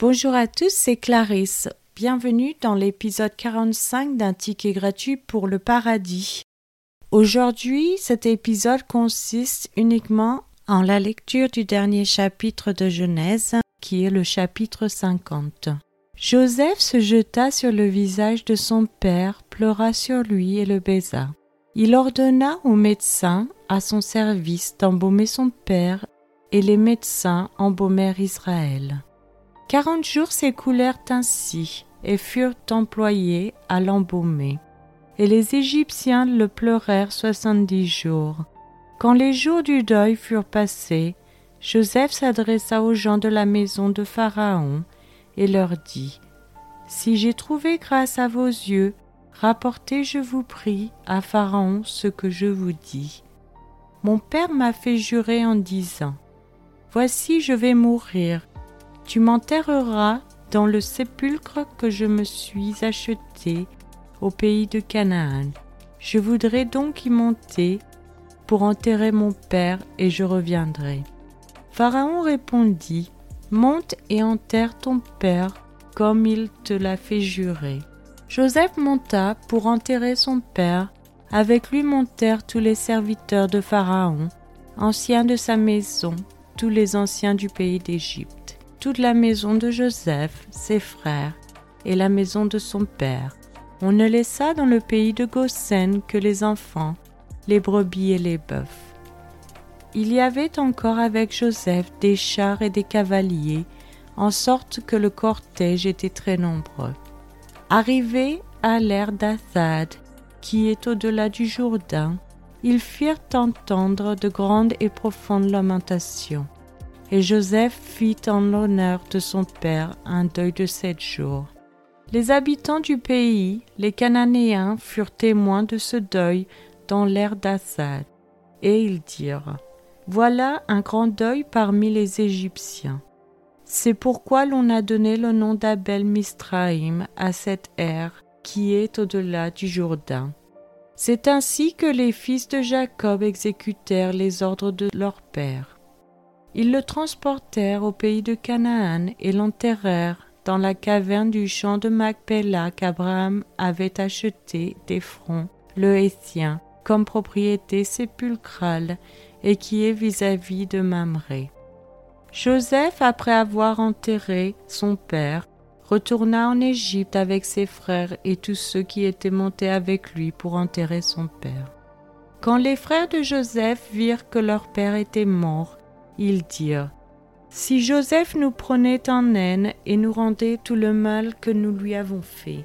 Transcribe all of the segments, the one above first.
Bonjour à tous, c'est Clarisse. Bienvenue dans l'épisode 45 d'un ticket gratuit pour le paradis. Aujourd'hui, cet épisode consiste uniquement en la lecture du dernier chapitre de Genèse, qui est le chapitre 50. Joseph se jeta sur le visage de son père, pleura sur lui et le baisa. Il ordonna aux médecins à son service d'embaumer son père, et les médecins embaumèrent Israël. Quarante jours s'écoulèrent ainsi et furent employés à l'embaumer. Et les Égyptiens le pleurèrent soixante-dix jours. Quand les jours du deuil furent passés, Joseph s'adressa aux gens de la maison de Pharaon et leur dit Si j'ai trouvé grâce à vos yeux, rapportez, je vous prie, à Pharaon ce que je vous dis. Mon père m'a fait jurer en disant Voici, je vais mourir, tu m'enterreras dans le sépulcre que je me suis acheté au pays de Canaan. Je voudrais donc y monter pour enterrer mon père et je reviendrai. Pharaon répondit, Monte et enterre ton père comme il te l'a fait jurer. Joseph monta pour enterrer son père. Avec lui montèrent tous les serviteurs de Pharaon, anciens de sa maison, tous les anciens du pays d'Égypte toute la maison de Joseph, ses frères, et la maison de son père. On ne laissa dans le pays de Goshen que les enfants, les brebis et les bœufs. Il y avait encore avec Joseph des chars et des cavaliers, en sorte que le cortège était très nombreux. Arrivés à l'ère d'Athad, qui est au-delà du Jourdain, ils firent entendre de grandes et profondes lamentations. Et Joseph fit en l'honneur de son père un deuil de sept jours. Les habitants du pays, les Cananéens, furent témoins de ce deuil dans l'ère d'Assad, et ils dirent Voilà un grand deuil parmi les Égyptiens. C'est pourquoi l'on a donné le nom d'Abel Mistraïm à cette ère qui est au-delà du Jourdain. C'est ainsi que les fils de Jacob exécutèrent les ordres de leur père. Ils le transportèrent au pays de Canaan et l'enterrèrent dans la caverne du champ de Macpéla qu'Abraham avait acheté d'Ephron, le Hétien, comme propriété sépulcrale et qui est vis-à-vis de Mamré. Joseph, après avoir enterré son père, retourna en Égypte avec ses frères et tous ceux qui étaient montés avec lui pour enterrer son père. Quand les frères de Joseph virent que leur père était mort, ils dirent Si Joseph nous prenait en haine et nous rendait tout le mal que nous lui avons fait.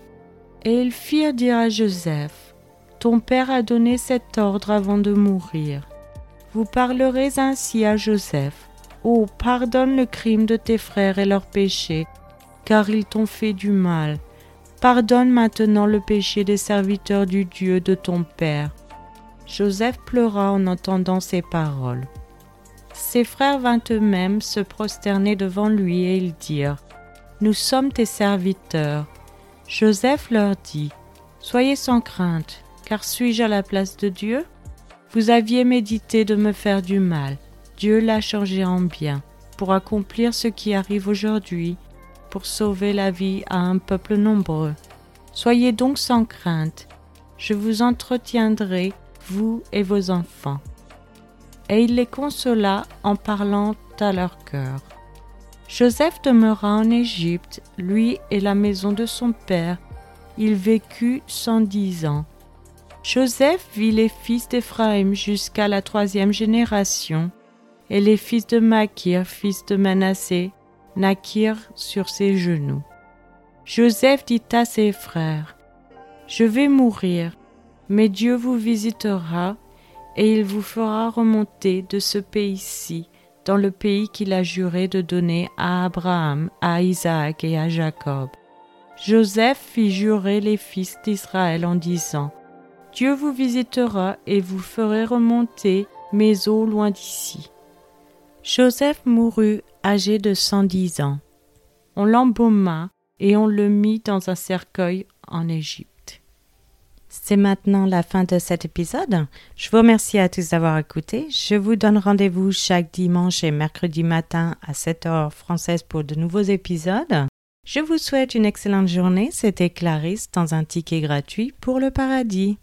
Et ils firent dire à Joseph Ton père a donné cet ordre avant de mourir. Vous parlerez ainsi à Joseph Oh, pardonne le crime de tes frères et leurs péchés, car ils t'ont fait du mal. Pardonne maintenant le péché des serviteurs du Dieu de ton Père. Joseph pleura en entendant ces paroles. Ses frères vinrent eux-mêmes se prosterner devant lui et ils dirent Nous sommes tes serviteurs. Joseph leur dit Soyez sans crainte, car suis-je à la place de Dieu? Vous aviez médité de me faire du mal. Dieu l'a changé en bien, pour accomplir ce qui arrive aujourd'hui, pour sauver la vie à un peuple nombreux. Soyez donc sans crainte. Je vous entretiendrai, vous et vos enfants et il les consola en parlant à leur cœur. Joseph demeura en Égypte, lui et la maison de son père. Il vécut cent dix ans. Joseph vit les fils d'Éphraïm jusqu'à la troisième génération, et les fils de Makir, fils de Manassé, naquirent sur ses genoux. Joseph dit à ses frères, Je vais mourir, mais Dieu vous visitera et il vous fera remonter de ce pays-ci dans le pays qu'il a juré de donner à Abraham, à Isaac et à Jacob. Joseph fit jurer les fils d'Israël en disant, Dieu vous visitera et vous ferez remonter mes eaux loin d'ici. Joseph mourut âgé de cent dix ans. On l'embauma et on le mit dans un cercueil en Égypte. C'est maintenant la fin de cet épisode. Je vous remercie à tous d'avoir écouté. Je vous donne rendez-vous chaque dimanche et mercredi matin à 7 heures française pour de nouveaux épisodes. Je vous souhaite une excellente journée. C'était Clarisse dans un ticket gratuit pour le paradis.